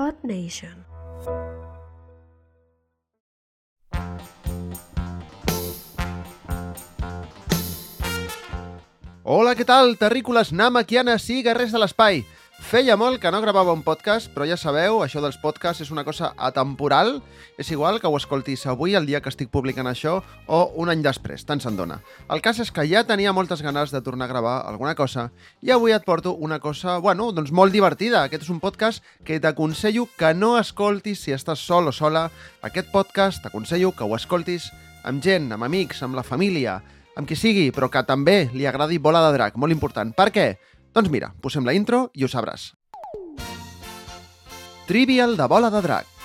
Earth Nation. Hola, què tal, terrícoles, namaquianes i guerrers de l'espai? Feia molt que no gravava un podcast, però ja sabeu, això dels podcasts és una cosa atemporal. És igual que ho escoltis avui, el dia que estic publicant això, o un any després, tant se'n dona. El cas és que ja tenia moltes ganes de tornar a gravar alguna cosa i avui et porto una cosa, bueno, doncs molt divertida. Aquest és un podcast que t'aconsello que no escoltis si estàs sol o sola. Aquest podcast t'aconsello que ho escoltis amb gent, amb amics, amb la família, amb qui sigui, però que també li agradi Bola de Drac, molt important. Per què? Doncs mira, posem la intro i ho sabràs. Trivial de Bola de Drac.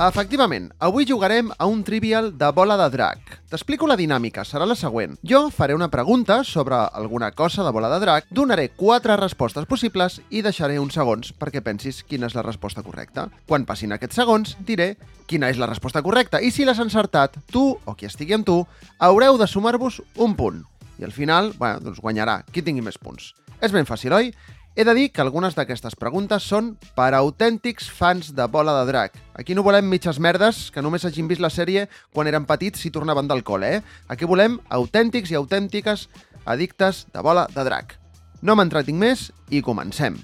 Efectivament, avui jugarem a un trivial de bola de drac. T'explico la dinàmica, serà la següent. Jo faré una pregunta sobre alguna cosa de bola de drac, donaré quatre respostes possibles i deixaré uns segons perquè pensis quina és la resposta correcta. Quan passin aquests segons, diré quina és la resposta correcta i si l'has encertat, tu o qui estigui amb tu, haureu de sumar-vos un punt. I al final, bueno, doncs guanyarà qui tingui més punts. És ben fàcil, oi? He de dir que algunes d'aquestes preguntes són per autèntics fans de Bola de Drac. Aquí no volem mitges merdes que només hagin vist la sèrie quan eren petits i tornaven del col·le, eh? Aquí volem autèntics i autèntiques addictes de Bola de Drac. No m'entretinc més i comencem.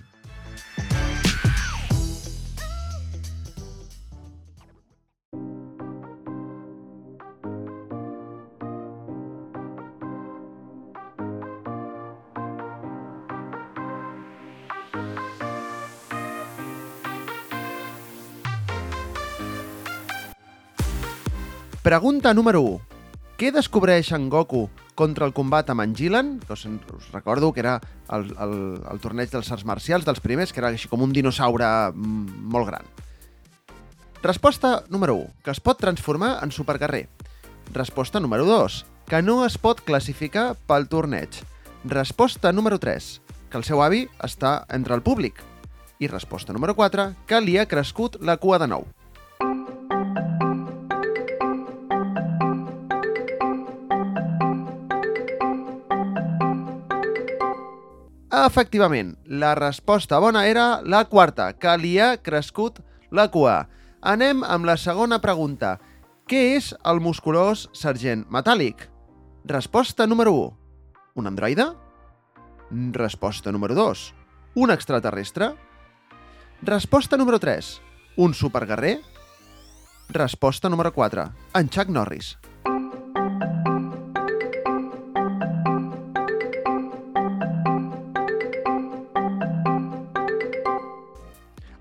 Pregunta número 1. Què descobreix en Goku contra el combat amb en Gilan? Us, us recordo que era el, el, el torneig dels arts marcials dels primers, que era així com un dinosaure mm, molt gran. Resposta número 1. Que es pot transformar en superguerrer. Resposta número 2. Que no es pot classificar pel torneig. Resposta número 3. Que el seu avi està entre el públic. I resposta número 4. Que li ha crescut la cua de nou. Efectivament, la resposta bona era la quarta, que li ha crescut la cua. Anem amb la segona pregunta. Què és el musculós sergent metàl·lic? Resposta número 1. Un androide? Resposta número 2. Un extraterrestre? Resposta número 3. Un superguerrer? Resposta número 4. En Chuck Norris.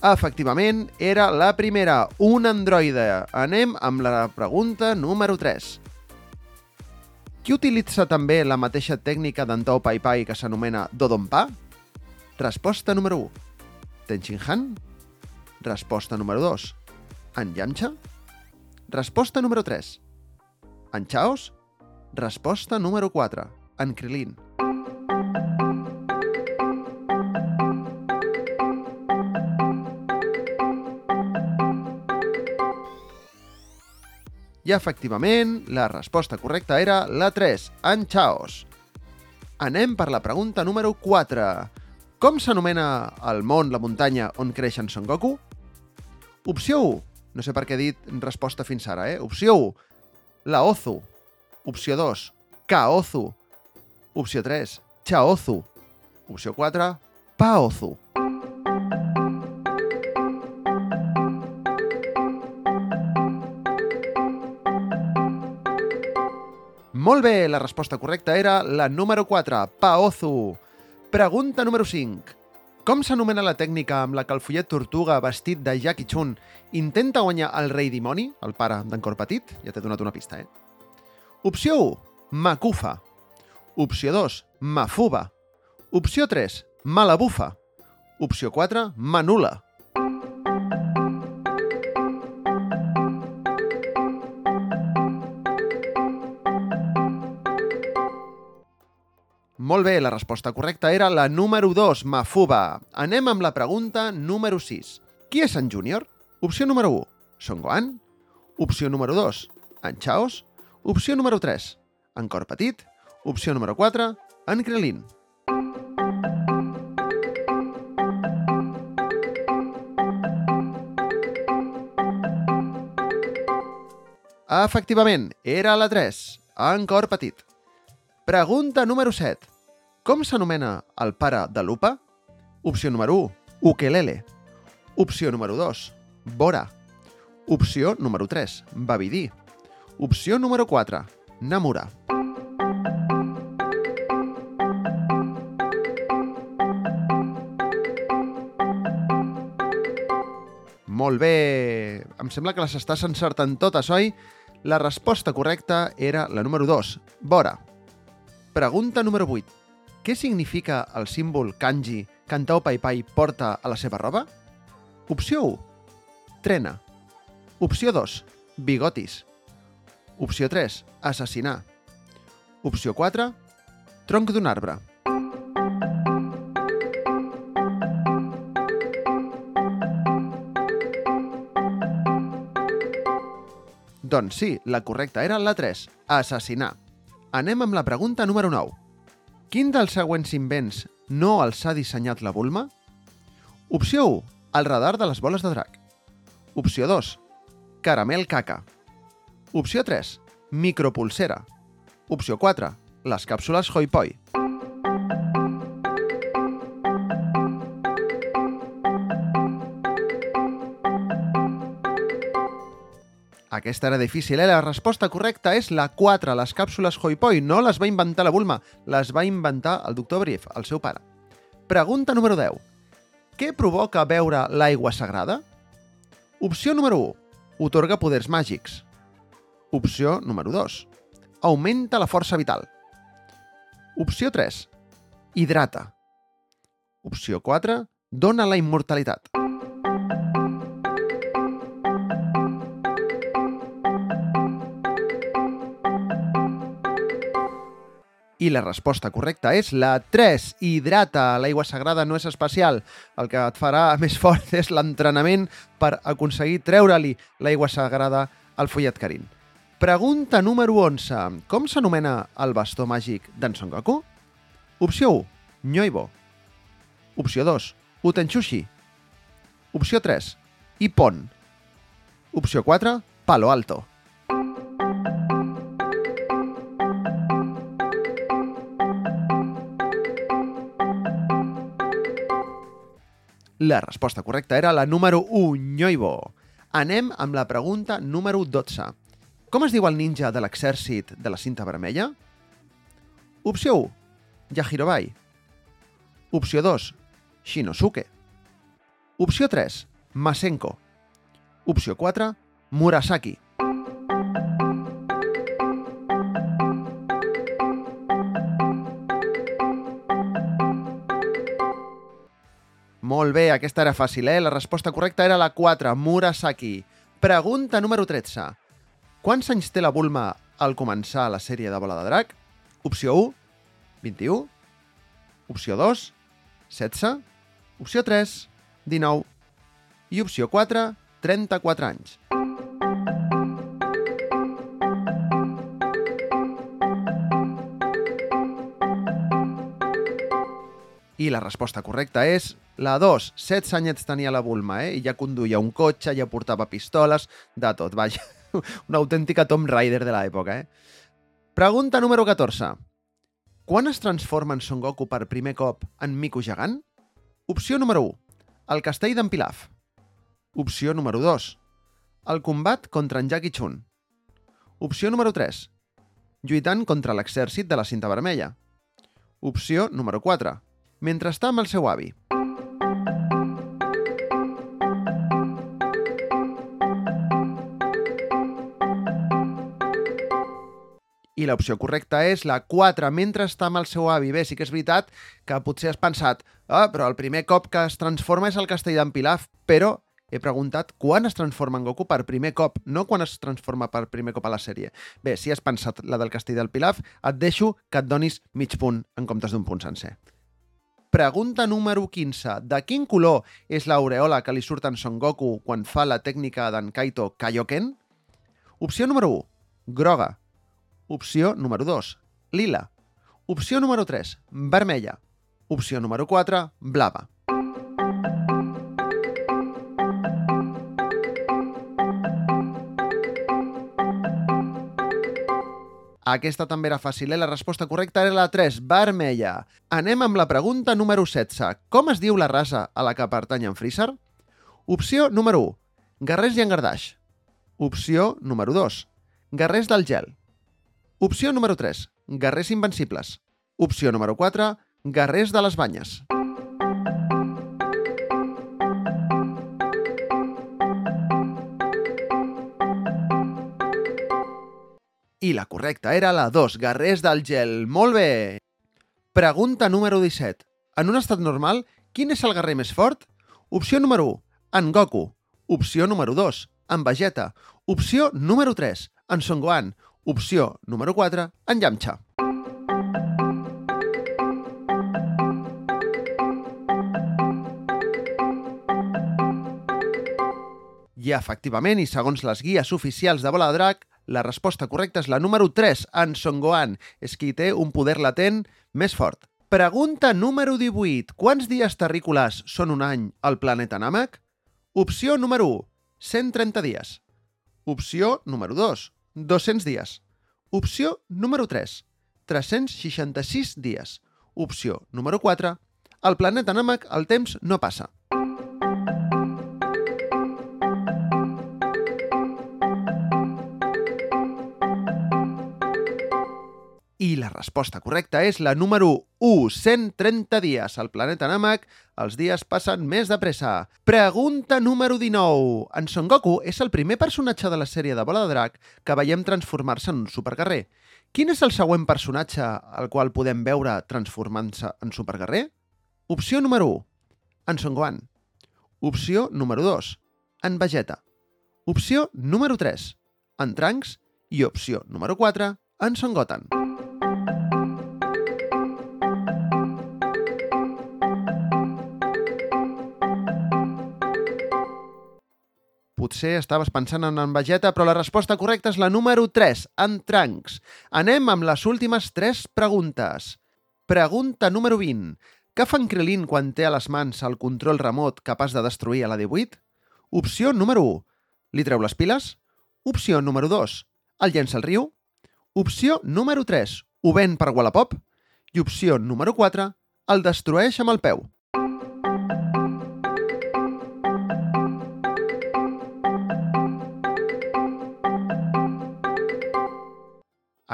Efectivament, era la primera, un androide. Anem amb la pregunta número 3. Qui utilitza també la mateixa tècnica d'Antó Pai Pai que s'anomena Dodonpa? Resposta número 1. Tenshin Han? Resposta número 2. En Yamcha? Resposta número 3. En Chaos? Resposta número 4. En Krilin. I efectivament, la resposta correcta era la 3, en Chaos. Anem per la pregunta número 4. Com s'anomena el món, la muntanya, on creix en Son Goku? Opció 1. No sé per què he dit resposta fins ara, eh? Opció 1. La Ozu. Opció 2. Kaozu. Opció 3. Chaozu. Opció 4. Paozu. Molt bé, la resposta correcta era la número 4, Paozu. Pregunta número 5. Com s'anomena la tècnica amb la que el follet tortuga vestit de Jackie Chun intenta guanyar el rei dimoni, el pare d'en Cor Petit? Ja t'he donat una pista, eh? Opció 1, Makufa. Opció 2, Mafuba. Opció 3, Malabufa. Opció 4, Manula. Molt bé, la resposta correcta era la número 2, Mafuba. Anem amb la pregunta número 6. Qui és en Júnior? Opció número 1, Son Gohan. Opció número 2, en Chaos. Opció número 3, en cor petit. Opció número 4, en Krillin. Efectivament, era la 3, en cor petit. Pregunta número 7. Com s'anomena el pare de Lupa? Opció número 1, ukelele. Opció número 2, Bora. Opció número 3, Babidi. Opció número 4, Namura. Molt bé! Em sembla que les estàs encertant totes, oi? La resposta correcta era la número 2, Bora. Pregunta número 8. Què significa el símbol kanji que en Tao Pai Pai porta a la seva roba? Opció 1. Trena. Opció 2. Bigotis. Opció 3. Assassinar. Opció 4. Tronc d'un arbre. Doncs sí, la correcta era la 3. Assassinar. Anem amb la pregunta número 9. Quin dels següents invents no els ha dissenyat la Bulma? Opció 1. El radar de les boles de drac. Opció 2. Caramel caca. Opció 3. Micropulsera. Opció 4. Les càpsules Hoi Aquesta era difícil, eh? La resposta correcta és la 4. Les càpsules Hoi Poi no les va inventar la Bulma, les va inventar el doctor Brief, el seu pare. Pregunta número 10. Què provoca beure l'aigua sagrada? Opció número 1. Otorga poders màgics. Opció número 2. Augmenta la força vital. Opció 3. Hidrata. Opció 4. Dona la immortalitat. I la resposta correcta és la 3. Hidrata. L'aigua sagrada no és especial. El que et farà més fort és l'entrenament per aconseguir treure-li l'aigua sagrada al follet Karin. Pregunta número 11. Com s'anomena el bastó màgic d'en Son Goku? Opció 1. Nyoibo. Opció 2. Utenchushi. Opció 3. Ippon. Opció 4. Palo Alto. La resposta correcta era la número 1, Nyoibo. Anem amb la pregunta número 12. Com es diu el ninja de l'exèrcit de la cinta vermella? Opció 1, Yahirobai. Opció 2, Shinosuke. Opció 3, Masenko. Opció 4, Murasaki. Molt bé, aquesta era fàcil, eh? La resposta correcta era la 4, Murasaki. Pregunta número 13. Quants anys té la Bulma al començar la sèrie de Bola de Drac? Opció 1, 21. Opció 2, 16. Opció 3, 19. I opció 4, 34 anys. I la resposta correcta és la 2. 16 anyets tenia la Bulma, eh? I ja conduïa un cotxe, ja portava pistoles, de tot, vaja. Una autèntica Tom Raider de l'època, eh? Pregunta número 14. Quan es transforma en Son Goku per primer cop en Mico gegant? Opció número 1. El castell d'en Pilaf. Opció número 2. El combat contra en Jackie Chun. Opció número 3. Lluitant contra l'exèrcit de la cinta vermella. Opció número 4 mentre està amb el seu avi. L'opció correcta és la 4, mentre està amb el seu avi. Bé, sí que és veritat que potser has pensat ah, però el primer cop que es transforma és el castell d'en Pilaf, però he preguntat quan es transforma en Goku per primer cop, no quan es transforma per primer cop a la sèrie. Bé, si has pensat la del castell del Pilaf, et deixo que et donis mig punt en comptes d'un punt sencer. Pregunta número 15. De quin color és l'aureola que li surt en Son Goku quan fa la tècnica d'en Kaito Kaioken? Opció número 1. Groga. Opció número 2, lila. Opció número 3, vermella. Opció número 4, blava. Aquesta també era fàcil, eh? La resposta correcta era la 3, vermella. Anem amb la pregunta número 16. Com es diu la raça a la que pertany en Freezer? Opció número 1, guerrers llangardaix. Opció número 2, guerrers del gel. Opció número 3, guerrers invencibles. Opció número 4, guerrers de les banyes. I la correcta era la 2, guerrers del gel. Molt bé! Pregunta número 17. En un estat normal, quin és el guerrer més fort? Opció número 1, en Goku. Opció número 2, en Vegeta. Opció número 3, en Son Gohan. Opció número 4, en Yamcha. I efectivament, i segons les guies oficials de Bola de Drac, la resposta correcta és la número 3, en Son Gohan, és qui té un poder latent més fort. Pregunta número 18. Quants dies terrícoles són un any al planeta Namek? Opció número 1, 130 dies. Opció número 2, 200 dies. Opció número 3, 366 dies. Opció número 4, al planeta Namek el temps no passa. Resposta correcta és la número 1, 130 dies. Al planeta Namek els dies passen més de pressa. Pregunta número 19. En Son Goku és el primer personatge de la sèrie de Bola de Drac que veiem transformar-se en un superguerrer. Quin és el següent personatge al qual podem veure transformant-se en superguerrer? Opció número 1. En Son Gohan. Opció número 2. En Vegeta. Opció número 3. En Trunks. I opció número 4. En Son Goten. Potser estaves pensant en en Vegeta, però la resposta correcta és la número 3, en Trunks. Anem amb les últimes 3 preguntes. Pregunta número 20. Què fa en Krillin quan té a les mans el control remot capaç de destruir a la 18? Opció número 1. Li treu les piles? Opció número 2. El llença al riu? Opció número 3. Ho ven per Wallapop? I opció número 4. El destrueix amb el peu.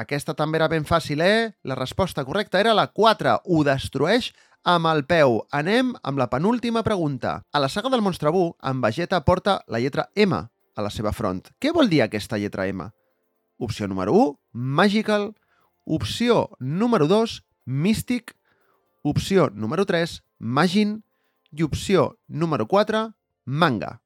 Aquesta també era ben fàcil, eh? La resposta correcta era la 4. Ho destrueix amb el peu. Anem amb la penúltima pregunta. A la saga del Monstre Bu, en Vegeta porta la lletra M a la seva front. Què vol dir aquesta lletra M? Opció número 1, Magical. Opció número 2, Mystic. Opció número 3, Magin. I opció número 4, Manga.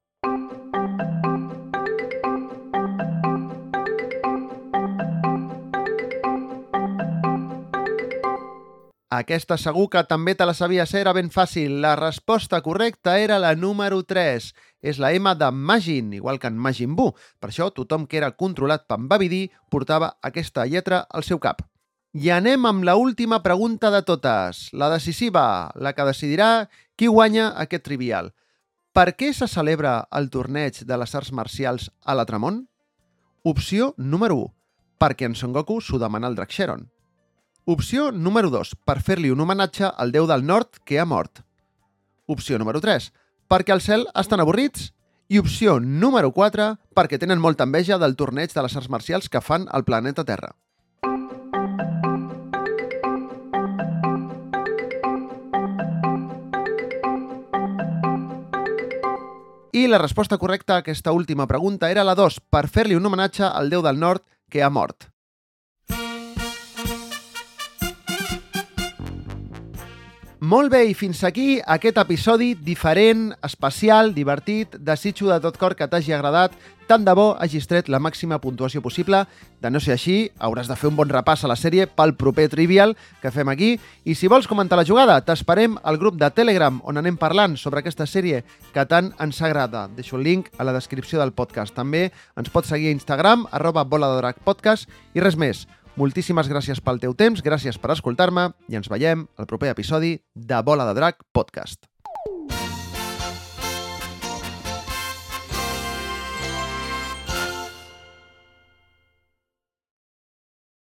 Aquesta segur que també te la sabies, era ben fàcil. La resposta correcta era la número 3. És la M de Magin, igual que en Majin Buu. Per això tothom que era controlat per Babidi portava aquesta lletra al seu cap. I anem amb la última pregunta de totes, la decisiva, la que decidirà qui guanya aquest trivial. Per què se celebra el torneig de les arts marcials a l'Atramont? Opció número 1. Perquè en Son Goku s'ho demana el Draxxeron. Opció número 2, per fer-li un homenatge al déu del nord que ha mort. Opció número 3, perquè al cel estan avorrits. I opció número 4, perquè tenen molta enveja del torneig de les arts marcials que fan al planeta Terra. I la resposta correcta a aquesta última pregunta era la 2, per fer-li un homenatge al déu del nord que ha mort. Molt bé, i fins aquí aquest episodi diferent, especial, divertit. Desitjo de tot cor que t'hagi agradat. Tant de bo hagis tret la màxima puntuació possible. De no ser així, hauràs de fer un bon repàs a la sèrie pel proper Trivial que fem aquí. I si vols comentar la jugada, t'esperem al grup de Telegram on anem parlant sobre aquesta sèrie que tant ens agrada. Deixo el link a la descripció del podcast. També ens pots seguir a Instagram, arroba bola de drac podcast. I res més, Moltíssimes gràcies pel teu temps, gràcies per escoltar-me i ens veiem al proper episodi de Bola de Drac Podcast.